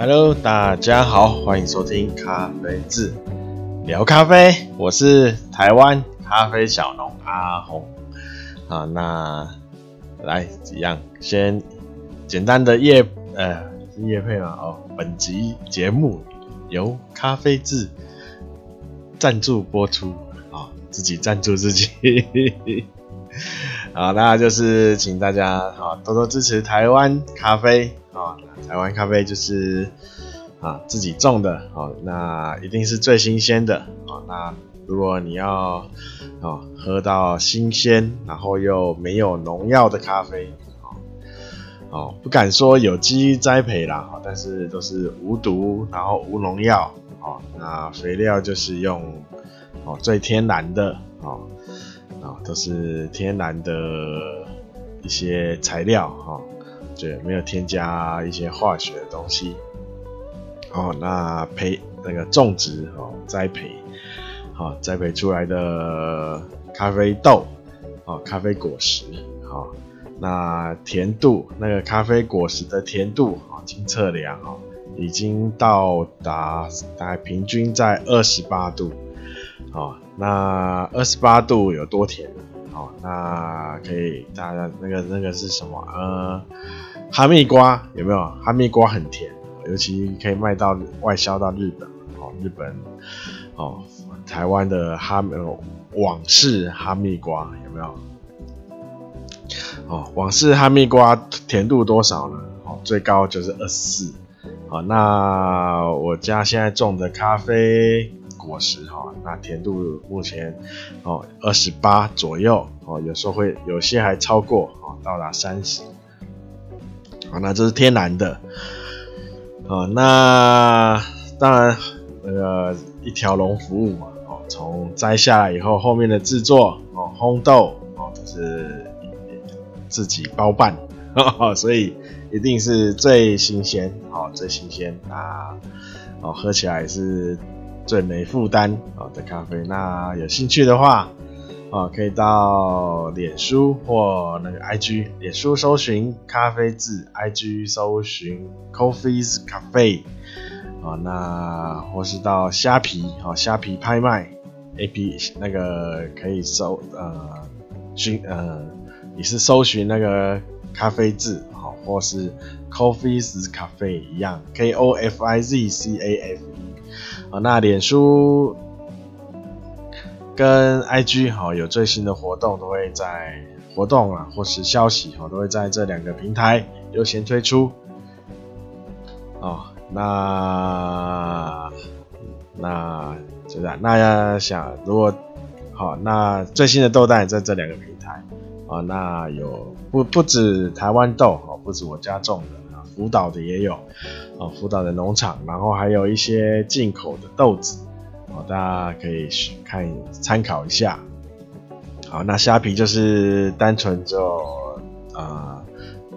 Hello，大家好，欢迎收听咖啡志聊咖啡，我是台湾咖啡小农阿红啊。那来一样，先简单的业呃业配嘛哦，本集节目由咖啡志赞助播出啊，自己赞助自己。好，那就是请大家啊多多支持台湾咖啡啊，台湾咖啡就是啊自己种的啊，那一定是最新鲜的啊。那如果你要啊喝到新鲜，然后又没有农药的咖啡啊，哦不敢说有机栽培啦，哦但是都是无毒，然后无农药啊，那肥料就是用哦最天然的啊。啊，都是天然的一些材料哈，对，没有添加一些化学的东西。哦，那培那个种植哦，栽培，好栽培出来的咖啡豆，哦，咖啡果实，好，那甜度，那个咖啡果实的甜度，啊，经测量啊，已经到达大概平均在二十八度。好，那二十八度有多甜？好，那可以大家那个那个是什么？呃，哈密瓜有没有？哈密瓜很甜，尤其可以卖到外销到日本。哦，日本哦，台湾的哈密往事哈密瓜有没有？哦，往事哈密瓜甜度多少呢？哦，最高就是二十四。好，那我家现在种的咖啡。果实哈，那甜度目前哦二十八左右哦，有时候会有些还超过哦，到达三十。好，那这是天然的。哦，那当然那个一条龙服务嘛，哦，从摘下来以后，后面的制作哦，烘豆哦，都是自己包办，所以一定是最新鲜哦，最新鲜啊，哦，喝起来是。最没负担哦的咖啡，那有兴趣的话啊，可以到脸书或那个 IG，脸书搜寻咖啡字，IG 搜寻 Coffee's Cafe 啊，那或是到虾皮啊，虾皮拍卖 AP 那个可以搜呃寻呃，你是搜寻那个咖啡字好，或是 Coffee's Cafe 一样，K O F I Z C A F E。啊，那脸书跟 IG 好有最新的活动，都会在活动啊，或是消息好，都会在这两个平台优先推出。哦，那那就这样。那要想如果好，那最新的豆单也在这两个平台啊，那有不不止台湾豆哦，不止我家种的。福岛的也有，哦，福岛的农场，然后还有一些进口的豆子，哦，大家可以看参考一下。好，那虾皮就是单纯就呃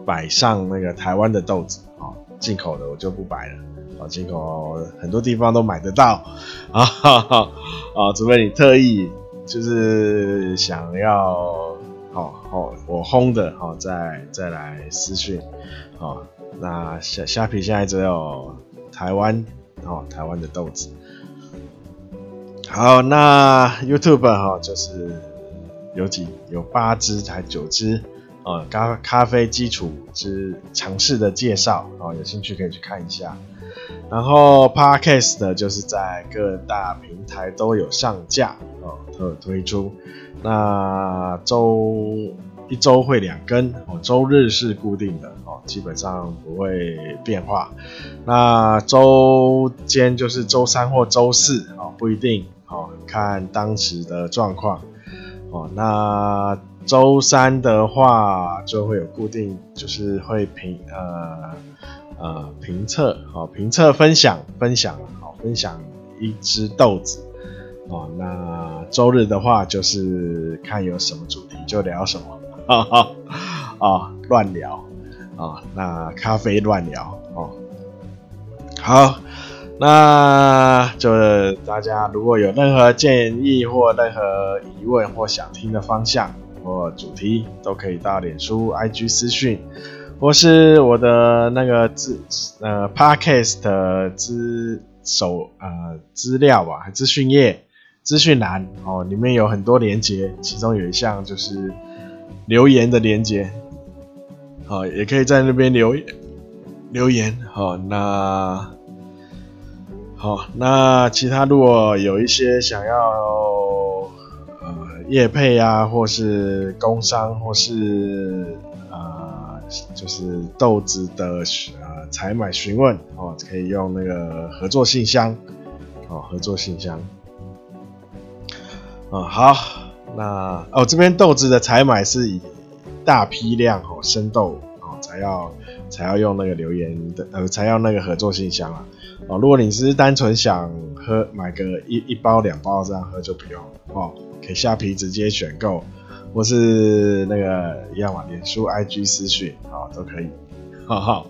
摆上那个台湾的豆子，哦，进口的我就不摆了，哦，进口很多地方都买得到，啊，啊，除非你特意就是想要，好好我烘的，好再再来私讯，好。那虾虾皮现在只有台湾哦，台湾的豆子。好，那 YouTube 哈就是有几有八支才九支哦，咖咖啡基础之尝试的介绍哦，有兴趣可以去看一下。然后 Podcast 的就是在各大平台都有上架哦，都有推出。那周。一周会两更哦，周日是固定的哦，基本上不会变化。那周间就是周三或周四哦，不一定哦，看当时的状况哦。那周三的话就会有固定，就是会评呃呃评测哦，评测分享分享哦，分享一只豆子哦。那周日的话就是看有什么主题就聊什么。哈哈啊，乱聊啊，那咖啡乱聊哦。好，那就大家如果有任何建议或任何疑问或想听的方向或主题，都可以到脸书 IG 私讯，或是我的那个资呃 Podcast 资手呃资料吧，资讯页资讯栏哦，里面有很多连接，其中有一项就是留言的连接，好，也可以在那边留留言，好，那好，那其他如果有一些想要呃业配啊，或是工商，或是就是豆子的呃采买询问哦，可以用那个合作信箱哦，合作信箱。哦，好，那哦这边豆子的采买是以大批量哦生豆哦才要才要用那个留言的呃才要那个合作信箱啊哦，如果你是单纯想喝买个一一包两包这样喝就不用哦，可以下皮直接选购。或是那个一样嘛，脸书、IG 私讯，好都可以，哈哈，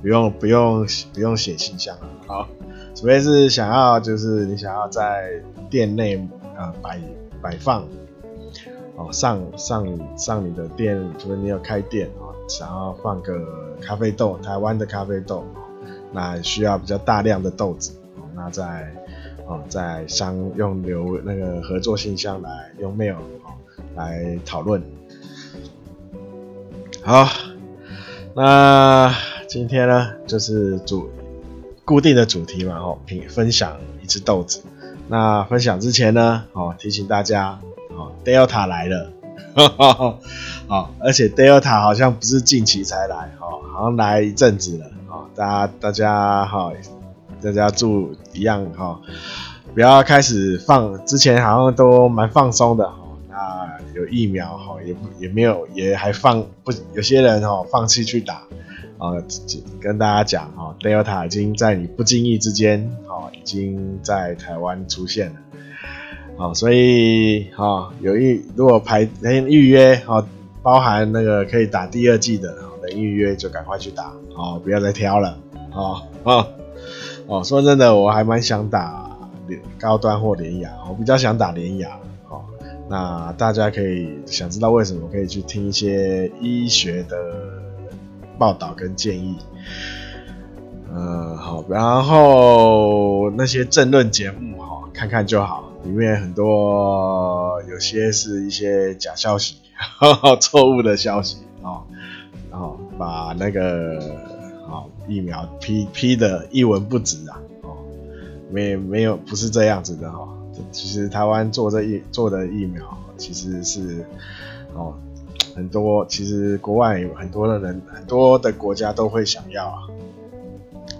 不用不用不用写信箱，好，除非是想要就是你想要在店内呃摆摆放，哦上上上你的店，除非你有开店哦，想要放个咖啡豆，台湾的咖啡豆，那需要比较大量的豆子，那在哦在商用留那个合作信箱来用 mail。来讨论。好，那今天呢，就是主固定的主题嘛，哦，品分享一只豆子。那分享之前呢，哦，提醒大家，哦，Delta 来了，哦，而且 Delta 好像不是近期才来，哦，好像来一阵子了，哦，大家大家哈，大家注一样哈，不要开始放，之前好像都蛮放松的。啊，有疫苗哈，也也没有，也还放不，有些人哈放弃去打啊，跟大家讲哈，Delta 已经在你不经意之间哈，已经在台湾出现了，好，所以哈有预如果排能预约哈，包含那个可以打第二季的，能预约就赶快去打，哦，不要再挑了，哦哦哦，说真的，我还蛮想打高端或连雅，我比较想打连雅哦。那大家可以想知道为什么，可以去听一些医学的报道跟建议。嗯，好，然后那些政论节目哈，看看就好，里面很多有些是一些假消息，错误的消息啊，然后把那个啊疫苗批批的一文不值啊，哦，没没有不是这样子的哈。其实台湾做这疫做的疫苗，其实是哦很多，其实国外有很多的人，很多的国家都会想要啊，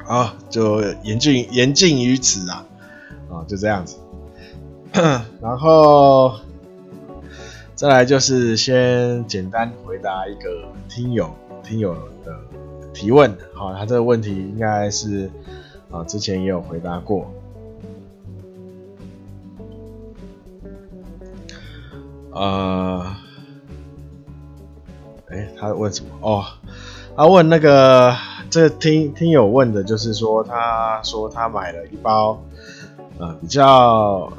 啊就言尽言尽于此啊，啊就这样子，然后再来就是先简单回答一个听友听友的提问，好，他这个问题应该是啊之前也有回答过。呃，哎、他问什么？哦，他问那个，这个听听友问的，就是说，他说他买了一包，呃，比较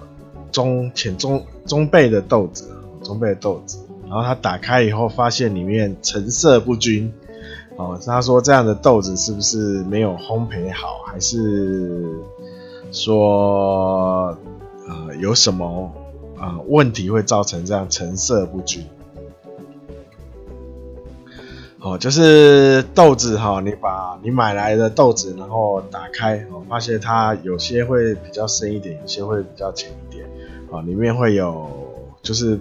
中浅中中倍的豆子，中倍的豆子，然后他打开以后，发现里面成色不均，哦，他说这样的豆子是不是没有烘焙好，还是说，呃，有什么？呃，问题会造成这样成色不均。哦，就是豆子哈、哦，你把你买来的豆子，然后打开，哦，发现它有些会比较深一点，有些会比较浅一点，啊、里面会有，就是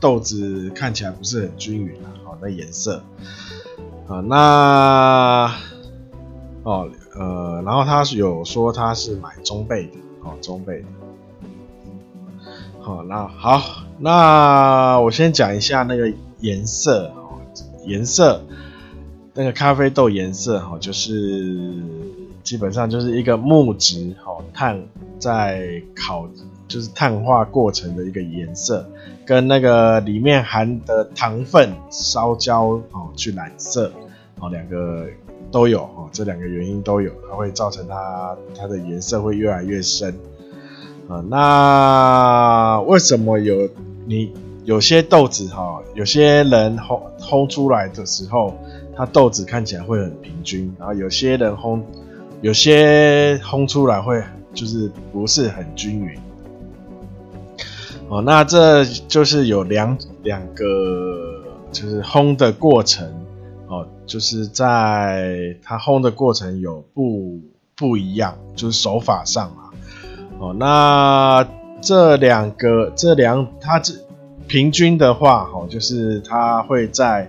豆子看起来不是很均匀啊，好、那颜色，啊，那，哦，呃，然后他有说他是买中倍的，哦，中倍的。好，那好，那我先讲一下那个颜色哦，颜色，那个咖啡豆颜色哈，就是基本上就是一个木质哈碳在烤，就是碳化过程的一个颜色，跟那个里面含的糖分烧焦哦去染色，哦两个都有哦，这两个原因都有，它会造成它它的颜色会越来越深。啊，那为什么有你有些豆子哈，有些人烘烘出来的时候，它豆子看起来会很平均，然后有些人烘，有些烘出来会就是不是很均匀。哦，那这就是有两两个，就是烘的过程，哦，就是在它烘的过程有不不一样，就是手法上啊，哦，那这两个这两它这平均的话，哦，就是它会在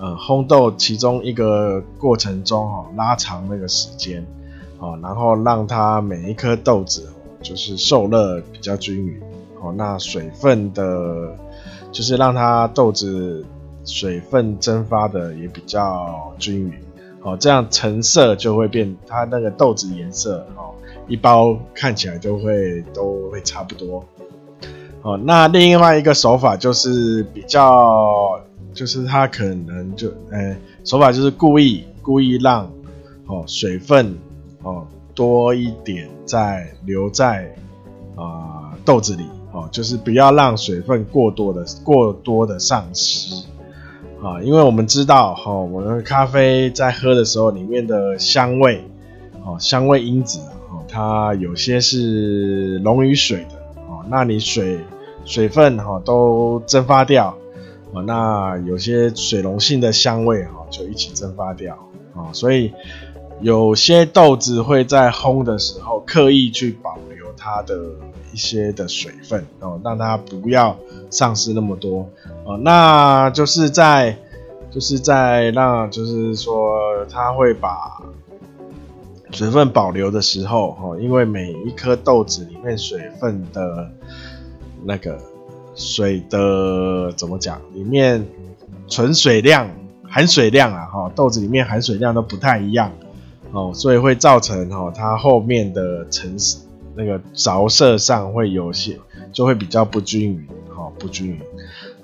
呃烘豆其中一个过程中，哦，拉长那个时间，哦，然后让它每一颗豆子，就是受热比较均匀。哦，那水分的，就是让它豆子水分蒸发的也比较均匀，哦，这样成色就会变，它那个豆子颜色哦，一包看起来就会都会差不多。哦，那另外一个手法就是比较，就是它可能就，呃、手法就是故意故意让哦水分哦多一点在留在啊、豆子里。哦，就是不要让水分过多的过多的丧失啊，因为我们知道哈，我们咖啡在喝的时候，里面的香味哦，香味因子哦，它有些是溶于水的哦，那你水水分哈都蒸发掉哦，那有些水溶性的香味哈就一起蒸发掉啊，所以有些豆子会在烘的时候刻意去保它的。一些的水分哦，让它不要丧失那么多哦。那就是在，就是在让，就是说，它会把水分保留的时候哦，因为每一颗豆子里面水分的那个水的怎么讲？里面存水量、含水量啊，哈，豆子里面含水量都不太一样哦，所以会造成哈它后面的成。那个着色上会有些，就会比较不均匀，哈，不均匀，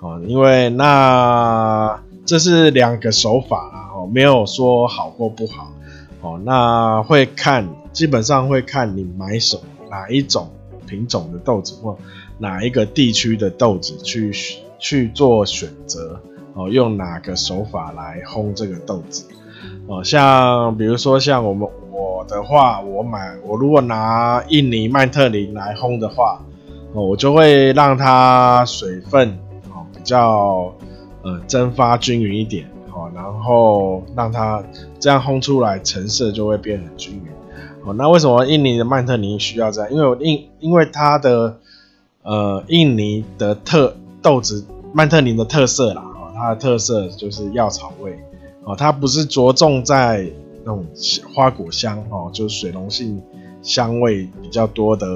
哦，因为那这是两个手法啊，哦，没有说好或不好，哦，那会看，基本上会看你买什，哪一种品种的豆子或哪一个地区的豆子去去做选择，哦，用哪个手法来烘这个豆子，哦，像比如说像我们。我的话，我买我如果拿印尼曼特宁来烘的话，哦，我就会让它水分哦比较呃蒸发均匀一点，哦，然后让它这样烘出来成色就会变很均匀。哦，那为什么印尼的曼特宁需要这样？因为印因为它的呃印尼的特豆子曼特宁的特色啦，哦，它的特色就是药草味，哦，它不是着重在。那种花果香哦，就是水溶性香味比较多的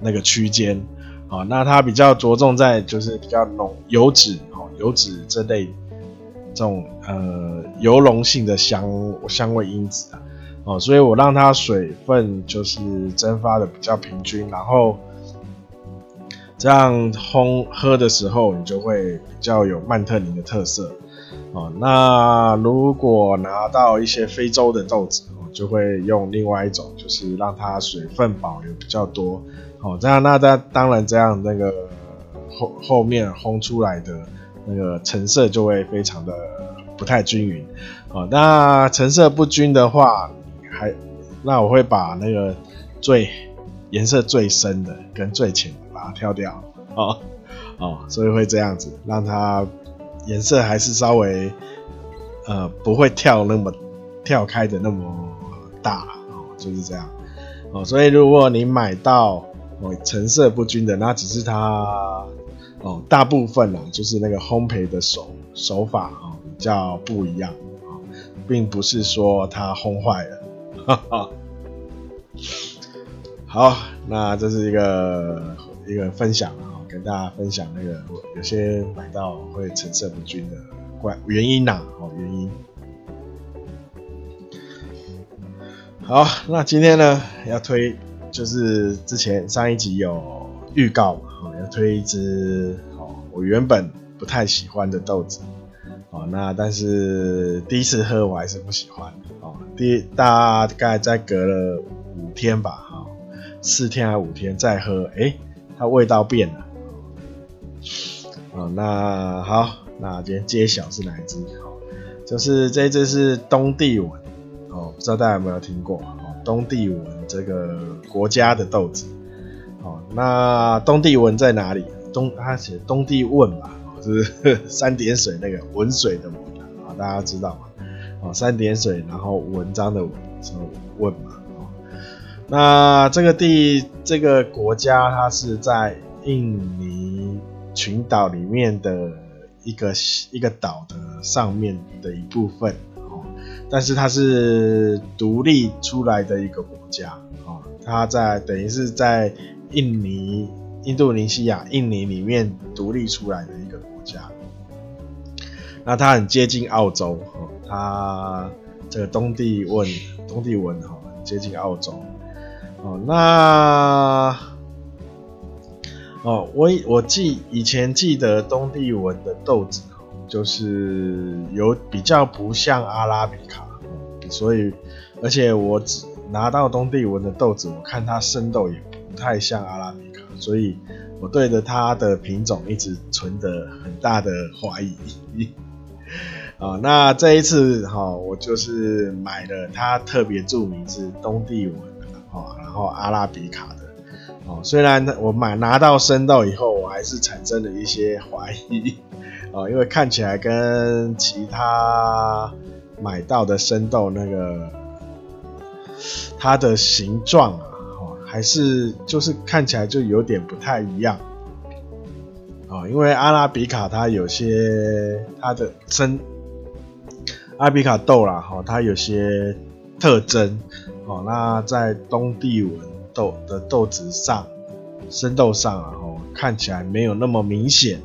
那个区间啊，那它比较着重在就是比较浓油脂哦，油脂这类这种呃油溶性的香香味因子啊，哦，所以我让它水分就是蒸发的比较平均，然后这样烘喝的时候，你就会比较有曼特宁的特色。哦，那如果拿到一些非洲的豆子，哦，就会用另外一种，就是让它水分保留比较多，哦，这样那它当然这样那个后后面烘出来的那个成色就会非常的不太均匀，哦，那成色不均的话，还那我会把那个最颜色最深的跟最浅的把它挑掉，哦哦，所以会这样子让它。颜色还是稍微，呃，不会跳那么跳开的那么大哦，就是这样哦。所以如果你买到哦成色不均的，那只是它哦大部分啊，就是那个烘焙的手手法啊比较不一样啊，并不是说它烘坏了。哈哈。好，那这是一个一个分享啊。跟大家分享那个有些买到会成色不均的怪原因呐，哦原因。好，那今天呢要推就是之前上一集有预告嘛，哦要推一支哦我原本不太喜欢的豆子，哦那但是第一次喝我还是不喜欢，哦第大概再隔了五天吧，哈四天还五天再喝，诶它味道变了。哦，那好，那今天揭晓是哪一支？好，就是这一支是东帝汶哦，不知道大家有没有听过哦？东帝汶这个国家的豆子哦，那东帝汶在哪里？东它写东帝汶吧，就是 三点水那个文水的文啊，大家知道吗？哦，三点水，然后文章的文，什么汶嘛？哦，那这个地这个国家它是在印尼群岛里面的一个一个岛的上面的一部分哦，但是它是独立出来的一个国家哦，它在等于是在印尼、印度尼西亚、印尼里面独立出来的一个国家。那它很接近澳洲哦，它这个东帝汶、东帝汶哈，很接近澳洲哦，那。哦，我我记以前记得东帝汶的豆子，就是有比较不像阿拉比卡，所以而且我只拿到东帝汶的豆子，我看它生豆也不太像阿拉比卡，所以我对着它的品种一直存着很大的怀疑。啊，那这一次哈，我就是买了它特别著名是东帝汶的，然后阿拉比卡。哦，虽然我买拿到生豆以后，我还是产生了一些怀疑，哦，因为看起来跟其他买到的生豆那个它的形状啊，哦，还是就是看起来就有点不太一样，哦，因为阿拉比卡它有些它的生阿拉比卡豆啦，哈，它有些特征，哦，那在东帝汶。豆的豆子上，生豆上啊，哦，看起来没有那么明显，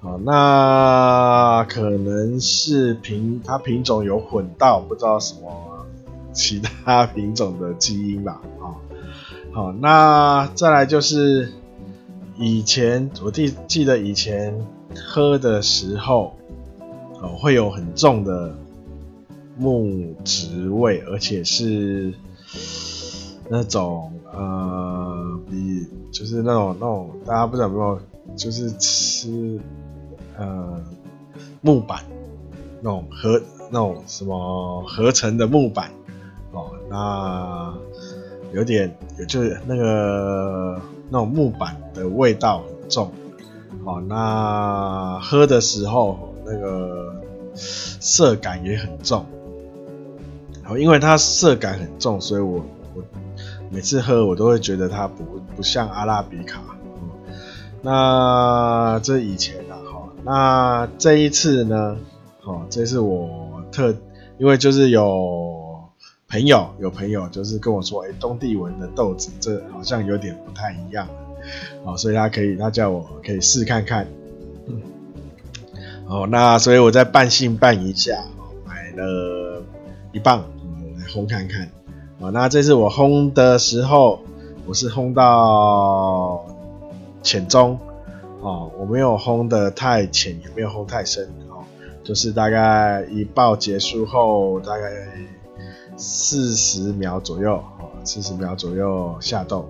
哦，那可能是品它品种有混到，不知道什么其他品种的基因吧，啊，好，那再来就是以前我记记得以前喝的时候，哦，会有很重的木质味，而且是。那种呃，比就是那种那种大家不知道有没有，就是吃呃木板那种合那种什么合成的木板哦，那有点就是那个那种木板的味道很重哦，那喝的时候那个涩感也很重，然后因为它涩感很重，所以我。每次喝我都会觉得它不不像阿拉比卡，嗯，那这以前啊，哈，那这一次呢，哦，这次我特因为就是有朋友有朋友就是跟我说，哎，东帝汶的豆子这好像有点不太一样，哦，所以他可以他叫我可以试看看，哦，那所以我再半信半疑下，买了一磅，嗯，来烘看看。那这次我烘的时候，我是烘到浅中，哦，我没有烘得太浅，也没有烘太深，哦，就是大概一爆结束后，大概四十秒左右，哦，四十秒左右下豆。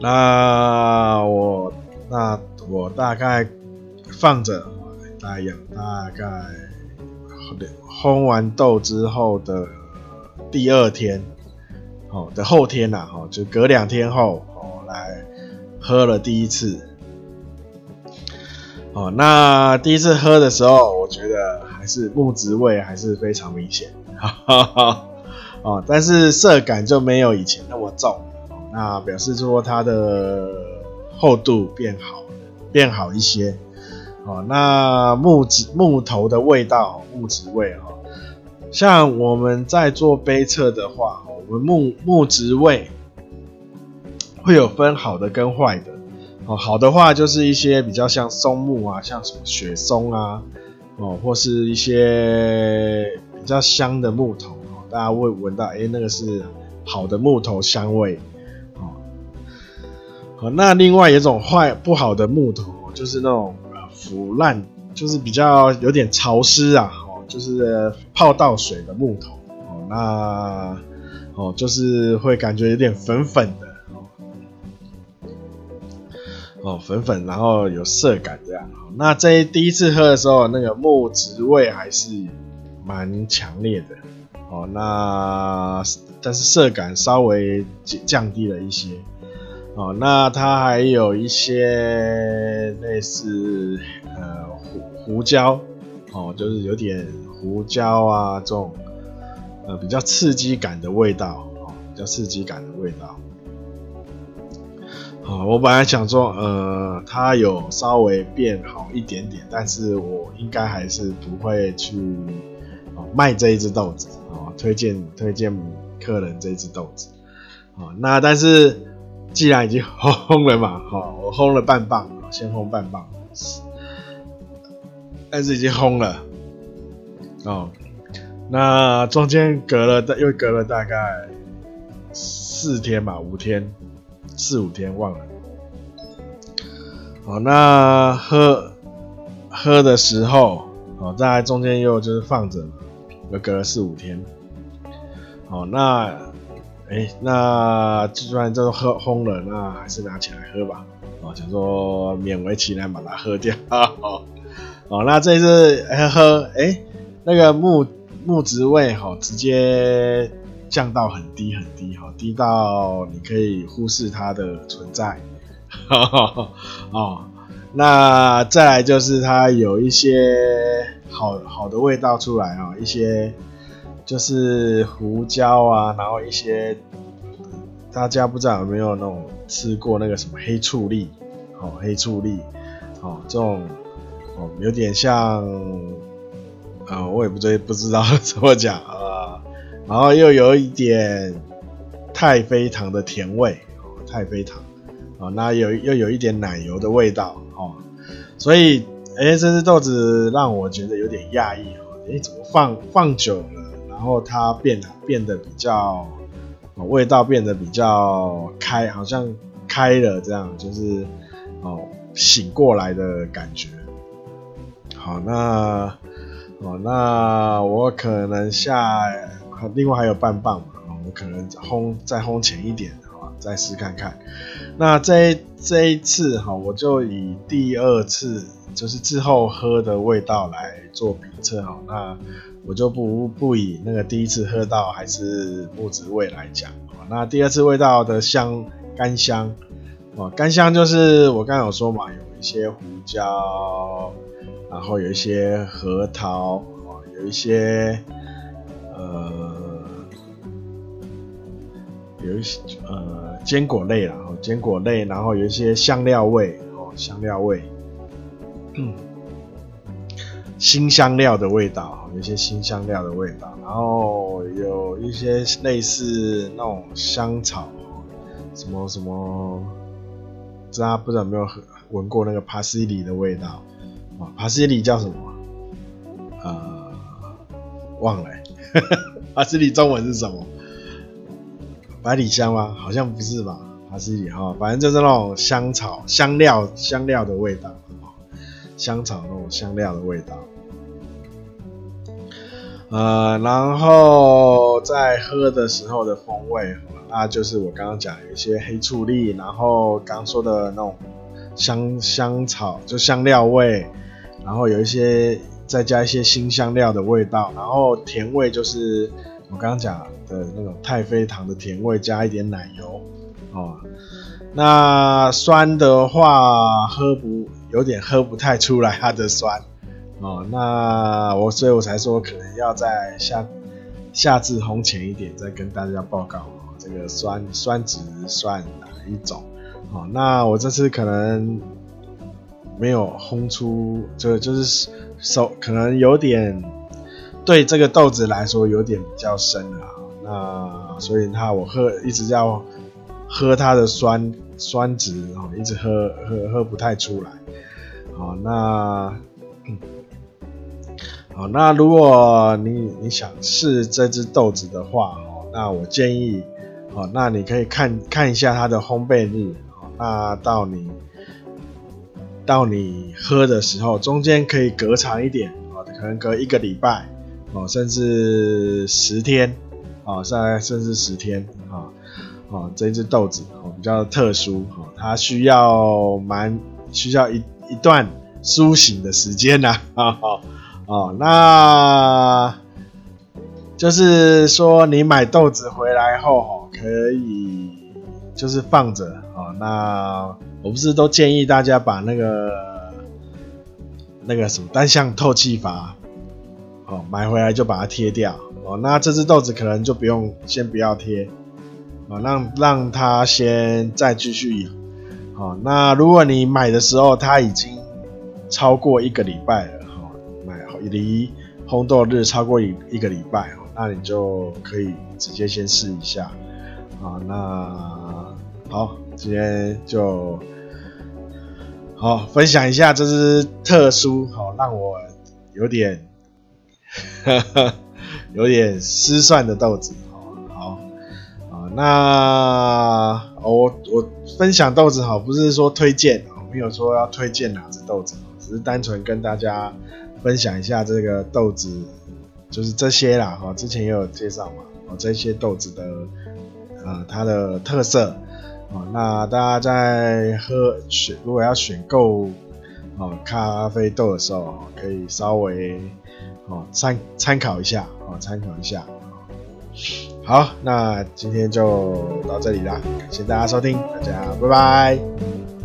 那我那我大概放着，大概养大概烘完豆之后的。第二天，哦的后天呐，哈，就隔两天后，哦来喝了第一次，哦，那第一次喝的时候，我觉得还是木质味还是非常明显，哈哈哈，哦，但是涩感就没有以前那么重，哦，那表示说它的厚度变好，变好一些，哦，那木质木头的味道，木质味哈。像我们在做杯测的话，我们木木质味会有分好的跟坏的。哦，好的话就是一些比较像松木啊，像什么雪松啊，哦，或是一些比较香的木头，大家会闻到，哎，那个是好的木头香味。哦，好，那另外一种坏不好的木头，就是那种腐烂，就是比较有点潮湿啊。就是泡到水的木头哦，那哦就是会感觉有点粉粉的哦，哦，粉粉，然后有涩感这样。那这第一次喝的时候，那个木质味还是蛮强烈的哦。那但是涩感稍微降低了一些哦。那它还有一些类似呃胡胡椒哦，就是有点胡椒啊这种呃比较刺激感的味道哦，比较刺激感的味道。啊，我本来想说，呃，它有稍微变好一点点，但是我应该还是不会去哦卖这一只豆子啊，推荐推荐客人这一只豆子啊。那但是既然已经 烘了嘛，好，我烘了半磅，先烘半磅，但是已经空了哦。那中间隔了又隔了大概四天吧，五天。四五天忘了，好，那喝喝的时候，好，在中间又就是放着，又隔了四五天，好，那，哎、欸，那就算这都喝空了，那还是拿起来喝吧，哦，想说勉为其难把它喝掉，哦，那这次喝，哎、欸，那个木木质味，好，直接。降到很低很低哈，低到你可以忽视它的存在。哦，那再来就是它有一些好好的味道出来啊，一些就是胡椒啊，然后一些大家不知道有没有那种吃过那个什么黑醋栗，哦，黑醋栗，哦，这种哦有点像，啊，我也不知不知道 怎么讲啊。然后又有一点太妃糖的甜味，哦，太妃糖，哦，那有又有一点奶油的味道，哦，所以，哎，这只豆子让我觉得有点讶异，哦，哎，怎么放放久了，然后它变变得比较，味道变得比较开，好像开了这样，就是，哦，醒过来的感觉。好，那，哦，那我可能下。另外还有半磅嘛，我可能烘再烘浅一点，好吧，再试看看。那这这一次哈，我就以第二次就是之后喝的味道来做比测哈。那我就不不以那个第一次喝到还是木质味来讲。那第二次味道的香干香，哦，干香就是我刚刚有说嘛，有一些胡椒，然后有一些核桃，有一些。呃，有一些呃坚果类啦，哦，坚果类，然后有一些香料味，哦，香料味，嗯，辛香料的味道，有一些新香料的味道，然后有一些类似那种香草，什么什么，大家不知道有没有闻过那个帕西里的味道？啊，帕西里叫什么？呃，忘了、欸。帕西里中文是什么？百里香吗？好像不是吧。帕西里哈，反正就是那种香草、香料、香料的味道，香草那种香料的味道。呃，然后在喝的时候的风味，那就是我刚刚讲有一些黑醋栗，然后刚说的那种香香草，就香料味，然后有一些。再加一些新香料的味道，然后甜味就是我刚刚讲的那种太妃糖的甜味，加一点奶油哦。那酸的话喝不有点喝不太出来它的酸哦。那我所以我才说可能要在下下次烘前一点再跟大家报告哦，这个酸酸值算哪一种哦？那我这次可能没有烘出，就就是。手可能有点对这个豆子来说有点比较深了，那所以它我喝一直要喝它的酸酸值哦，一直喝喝喝不太出来，好那好那如果你你想试这只豆子的话哦，那我建议哦，那你可以看看一下它的烘焙日哦，那到你。到你喝的时候，中间可以隔长一点啊，可能隔一个礼拜哦，甚至十天啊，甚甚至十天啊，哦，这支豆子哦比较特殊哦，它需要蛮需要一一段苏醒的时间呐，啊 哦哦，那就是说你买豆子回来后哦，可以就是放着哦，那我不是都建议大家把那个那个什么单向透气阀哦买回来就把它贴掉哦，那这只豆子可能就不用先不要贴。啊，让让它先再继续养。好，那如果你买的时候它已经超过一个礼拜了，哈，买离烘豆日超过一一个礼拜哦，那你就可以直接先试一下。啊，那好，今天就好分享一下这支特殊，好让我有点呵呵 有点失算的豆子。那我我分享豆子好，不是说推荐，没有说要推荐哪只豆子，只是单纯跟大家分享一下这个豆子，就是这些啦哈。之前也有介绍嘛，哦这些豆子的呃它的特色那大家在喝选如果要选购哦咖啡豆的时候，可以稍微哦参参考一下哦参考一下。好，那今天就到这里啦，感谢大家收听，大家拜拜。